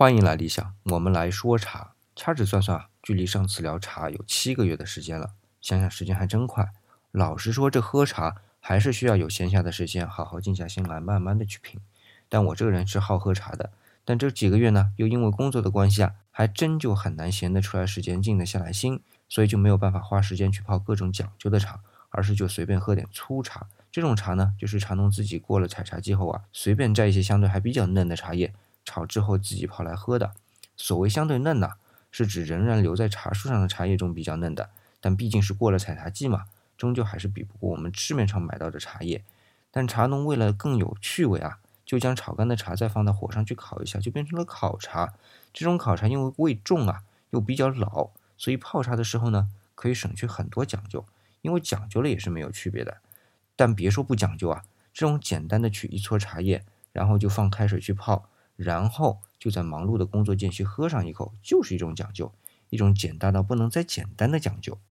欢迎来理想，我们来说茶。掐指算算啊，距离上次聊茶有七个月的时间了。想想时间还真快。老实说，这喝茶还是需要有闲暇的时间，好好静下心来，慢慢的去品。但我这个人是好喝茶的，但这几个月呢，又因为工作的关系啊，还真就很难闲得出来时间，静得下来心，所以就没有办法花时间去泡各种讲究的茶，而是就随便喝点粗茶。这种茶呢，就是茶农自己过了采茶季后啊，随便摘一些相对还比较嫩的茶叶。炒制后自己泡来喝的，所谓相对嫩呐，是指仍然留在茶树上的茶叶中比较嫩的，但毕竟是过了采茶季嘛，终究还是比不过我们市面上买到的茶叶。但茶农为了更有趣味啊，就将炒干的茶再放到火上去烤一下，就变成了烤茶。这种烤茶因为味重啊，又比较老，所以泡茶的时候呢，可以省去很多讲究。因为讲究了也是没有区别的。但别说不讲究啊，这种简单的取一撮茶叶，然后就放开水去泡。然后就在忙碌的工作间隙喝上一口，就是一种讲究，一种简单到不能再简单的讲究。